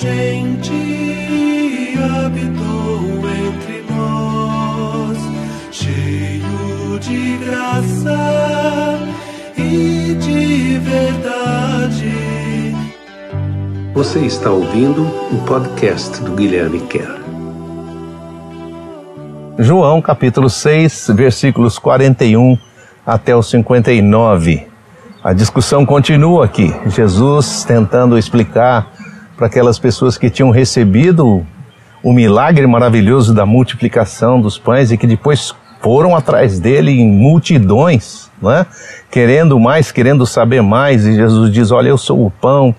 gente habitou entre nós, cheio de graça e de verdade. Você está ouvindo o podcast do Guilherme Kerr. João capítulo 6, versículos 41 até o 59. A discussão continua aqui. Jesus tentando explicar para aquelas pessoas que tinham recebido o milagre maravilhoso da multiplicação dos pães e que depois foram atrás dele em multidões, né? querendo mais, querendo saber mais. E Jesus diz: Olha, eu sou o pão,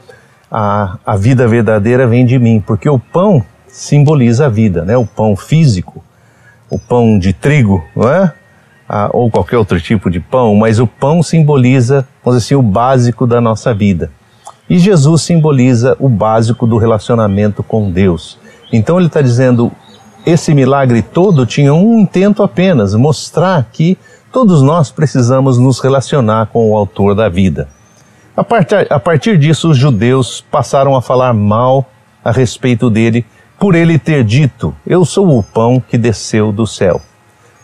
a, a vida verdadeira vem de mim, porque o pão simboliza a vida, né? o pão físico, o pão de trigo, não é? ah, ou qualquer outro tipo de pão, mas o pão simboliza, vamos dizer assim, o básico da nossa vida. E Jesus simboliza o básico do relacionamento com Deus. Então ele está dizendo, esse milagre todo tinha um intento apenas, mostrar que todos nós precisamos nos relacionar com o autor da vida. A partir, a partir disso, os judeus passaram a falar mal a respeito dele, por ele ter dito: Eu sou o pão que desceu do céu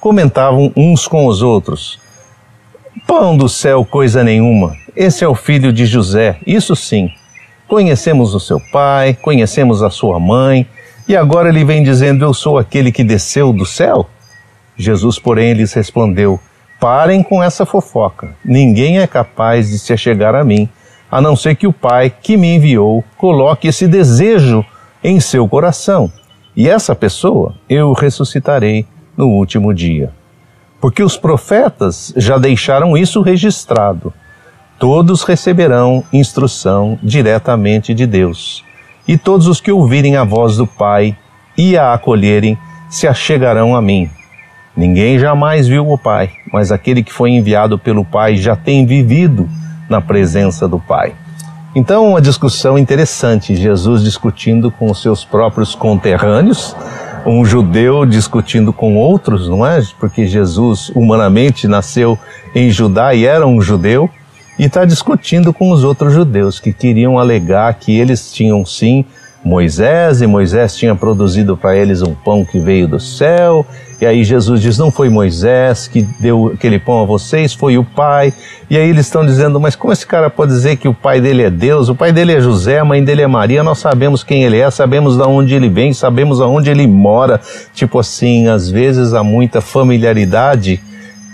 comentavam uns com os outros: Pão do céu, coisa nenhuma. Esse é o filho de José, isso sim. Conhecemos o seu pai, conhecemos a sua mãe, e agora ele vem dizendo: Eu sou aquele que desceu do céu? Jesus, porém, lhes respondeu: Parem com essa fofoca. Ninguém é capaz de se achegar a mim, a não ser que o Pai que me enviou coloque esse desejo em seu coração. E essa pessoa eu ressuscitarei no último dia. Porque os profetas já deixaram isso registrado. Todos receberão instrução diretamente de Deus. E todos os que ouvirem a voz do Pai e a acolherem se achegarão a mim. Ninguém jamais viu o Pai, mas aquele que foi enviado pelo Pai já tem vivido na presença do Pai. Então, uma discussão interessante, Jesus discutindo com os seus próprios conterrâneos, um judeu discutindo com outros, não é? Porque Jesus humanamente nasceu em Judá e era um judeu, e está discutindo com os outros judeus que queriam alegar que eles tinham sim Moisés e Moisés tinha produzido para eles um pão que veio do céu. E aí Jesus diz: Não foi Moisés que deu aquele pão a vocês, foi o Pai. E aí eles estão dizendo: Mas como esse cara pode dizer que o pai dele é Deus? O pai dele é José, a mãe dele é Maria. Nós sabemos quem ele é, sabemos de onde ele vem, sabemos aonde ele mora. Tipo assim, às vezes há muita familiaridade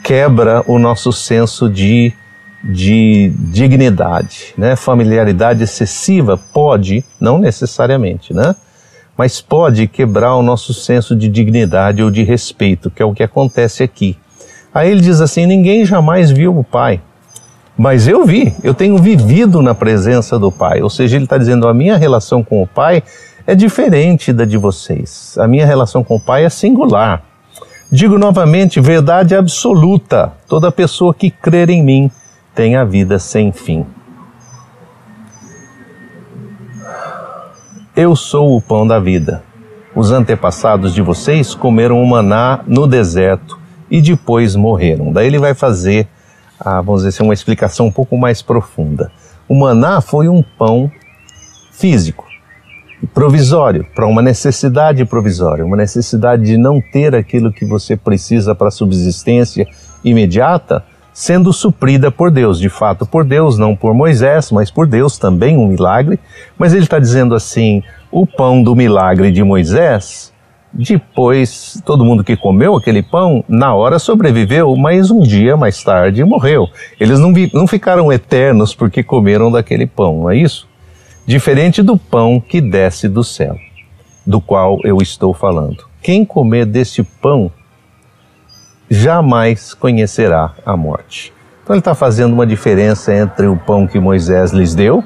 quebra o nosso senso de de dignidade, né? Familiaridade excessiva pode, não necessariamente, né? Mas pode quebrar o nosso senso de dignidade ou de respeito, que é o que acontece aqui. Aí ele diz assim: ninguém jamais viu o Pai, mas eu vi, eu tenho vivido na presença do Pai. Ou seja, ele está dizendo: a minha relação com o Pai é diferente da de vocês. A minha relação com o Pai é singular. Digo novamente, verdade absoluta. Toda pessoa que crer em mim tem a vida sem fim. Eu sou o pão da vida. Os antepassados de vocês comeram o maná no deserto e depois morreram. Daí ele vai fazer, ah, vamos dizer assim, uma explicação um pouco mais profunda. O maná foi um pão físico, provisório, para uma necessidade provisória, uma necessidade de não ter aquilo que você precisa para a subsistência imediata, sendo suprida por Deus, de fato por Deus, não por Moisés, mas por Deus também um milagre. Mas ele está dizendo assim: o pão do milagre de Moisés, depois todo mundo que comeu aquele pão, na hora sobreviveu, mas um dia mais tarde morreu. Eles não, não ficaram eternos porque comeram daquele pão, não é isso? Diferente do pão que desce do céu, do qual eu estou falando. Quem comer desse pão jamais conhecerá a morte. Então ele está fazendo uma diferença entre o pão que Moisés lhes deu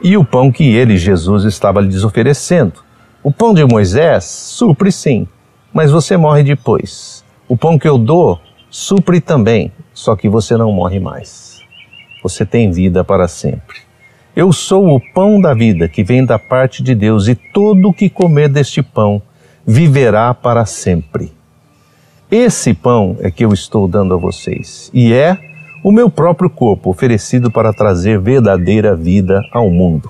e o pão que ele, Jesus, estava lhes oferecendo. O pão de Moisés supre sim, mas você morre depois. O pão que eu dou supre também, só que você não morre mais. Você tem vida para sempre. Eu sou o pão da vida que vem da parte de Deus, e todo que comer deste pão viverá para sempre. Esse pão é que eu estou dando a vocês, e é o meu próprio corpo oferecido para trazer verdadeira vida ao mundo.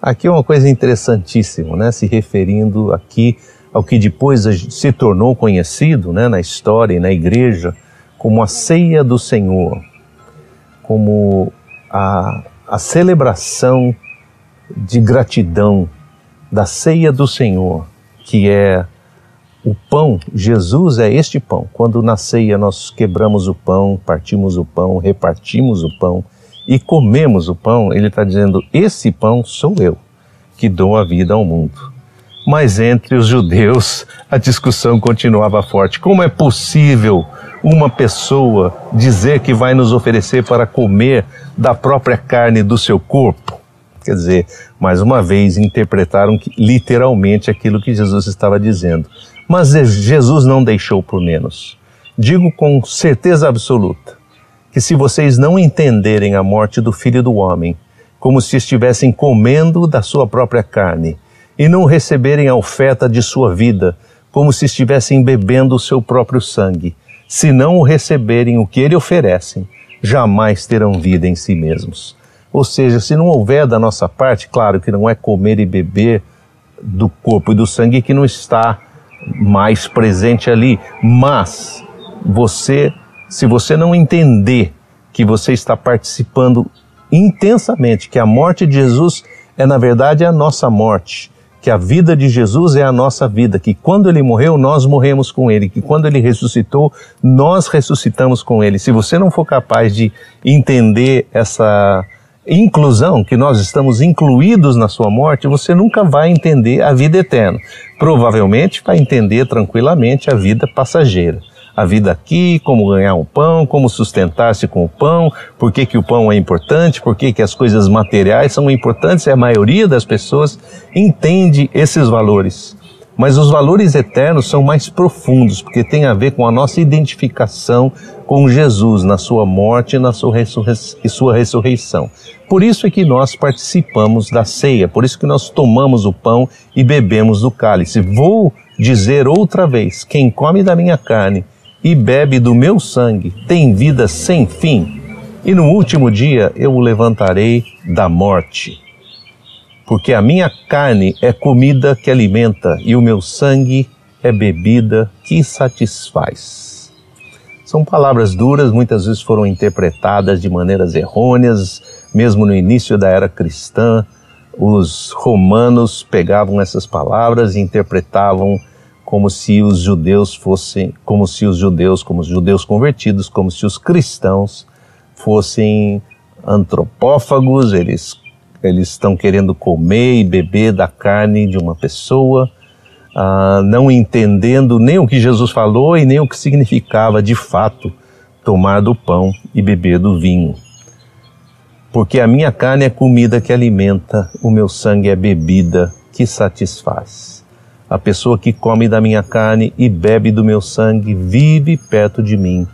Aqui é uma coisa interessantíssima, né? Se referindo aqui ao que depois se tornou conhecido né, na história e na igreja como a ceia do Senhor, como a, a celebração de gratidão da ceia do Senhor, que é o pão, Jesus é este pão. Quando na ceia nós quebramos o pão, partimos o pão, repartimos o pão e comemos o pão, ele está dizendo: Esse pão sou eu que dou a vida ao mundo. Mas entre os judeus a discussão continuava forte. Como é possível uma pessoa dizer que vai nos oferecer para comer da própria carne do seu corpo? Quer dizer, mais uma vez interpretaram literalmente aquilo que Jesus estava dizendo. Mas Jesus não deixou por menos. Digo com certeza absoluta que se vocês não entenderem a morte do Filho do Homem como se estivessem comendo da sua própria carne, e não receberem a oferta de sua vida, como se estivessem bebendo o seu próprio sangue, se não o receberem o que ele oferecem, jamais terão vida em si mesmos. Ou seja, se não houver da nossa parte, claro que não é comer e beber do corpo e do sangue que não está mais presente ali, mas você, se você não entender que você está participando intensamente, que a morte de Jesus é na verdade a nossa morte, que a vida de Jesus é a nossa vida, que quando ele morreu, nós morremos com ele, que quando ele ressuscitou, nós ressuscitamos com ele. Se você não for capaz de entender essa inclusão, que nós estamos incluídos na sua morte, você nunca vai entender a vida eterna. Provavelmente vai entender tranquilamente a vida passageira a vida aqui, como ganhar um pão, como sustentar-se com o pão, por que, que o pão é importante, por que, que as coisas materiais são importantes, e a maioria das pessoas entende esses valores. Mas os valores eternos são mais profundos, porque tem a ver com a nossa identificação com Jesus na sua morte e na sua, ressurrei e sua ressurreição. Por isso é que nós participamos da ceia, por isso que nós tomamos o pão e bebemos do cálice. Vou dizer outra vez: quem come da minha carne e bebe do meu sangue tem vida sem fim, e no último dia eu o levantarei da morte. Porque a minha carne é comida que alimenta, e o meu sangue é bebida que satisfaz. São palavras duras, muitas vezes foram interpretadas de maneiras errôneas, mesmo no início da era cristã. Os romanos pegavam essas palavras e interpretavam como se os judeus fossem, como se os judeus, como os judeus convertidos, como se os cristãos fossem antropófagos, eles eles estão querendo comer e beber da carne de uma pessoa, ah, não entendendo nem o que Jesus falou e nem o que significava de fato tomar do pão e beber do vinho. Porque a minha carne é comida que alimenta, o meu sangue é bebida que satisfaz. A pessoa que come da minha carne e bebe do meu sangue vive perto de mim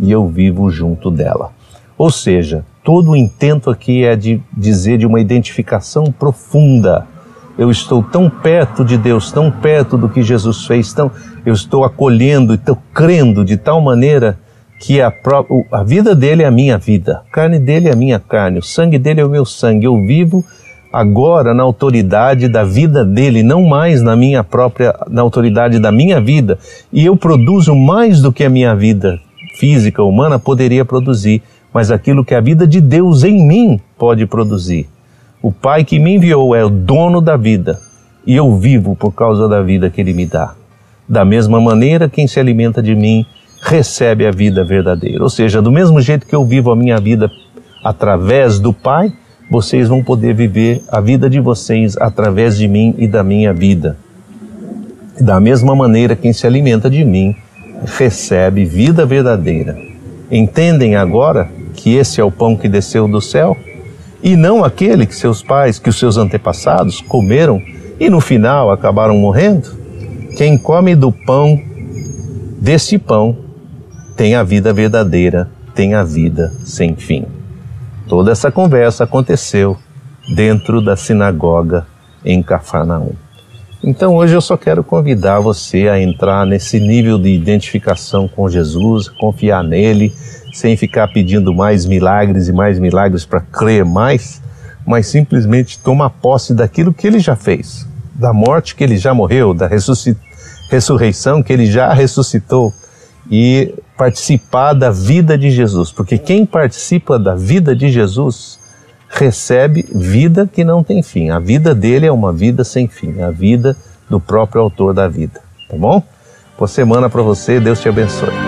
e eu vivo junto dela. Ou seja, todo o intento aqui é de dizer de uma identificação profunda. Eu estou tão perto de Deus, tão perto do que Jesus fez, tão, eu estou acolhendo e estou crendo de tal maneira que a, a vida dele é a minha vida, a carne dele é a minha carne, o sangue dele é o meu sangue. Eu vivo agora na autoridade da vida dele, não mais na minha própria, na autoridade da minha vida, e eu produzo mais do que a minha vida física humana poderia produzir, mas aquilo que a vida de Deus em mim pode produzir. O Pai que me enviou é o dono da vida, e eu vivo por causa da vida que ele me dá. Da mesma maneira, quem se alimenta de mim recebe a vida verdadeira. Ou seja, do mesmo jeito que eu vivo a minha vida através do Pai, vocês vão poder viver a vida de vocês através de mim e da minha vida. Da mesma maneira, quem se alimenta de mim recebe vida verdadeira. Entendem agora que esse é o pão que desceu do céu? E não aquele que seus pais, que os seus antepassados comeram e no final acabaram morrendo? Quem come do pão, desse pão, tem a vida verdadeira, tem a vida sem fim. Toda essa conversa aconteceu dentro da sinagoga em Cafarnaum. Então hoje eu só quero convidar você a entrar nesse nível de identificação com Jesus, confiar nele, sem ficar pedindo mais milagres e mais milagres para crer mais, mas simplesmente tomar posse daquilo que ele já fez, da morte que ele já morreu, da ressurreição que ele já ressuscitou e participar da vida de Jesus, porque quem participa da vida de Jesus recebe vida que não tem fim. A vida dele é uma vida sem fim, a vida do próprio autor da vida, tá bom? Boa semana para você, Deus te abençoe.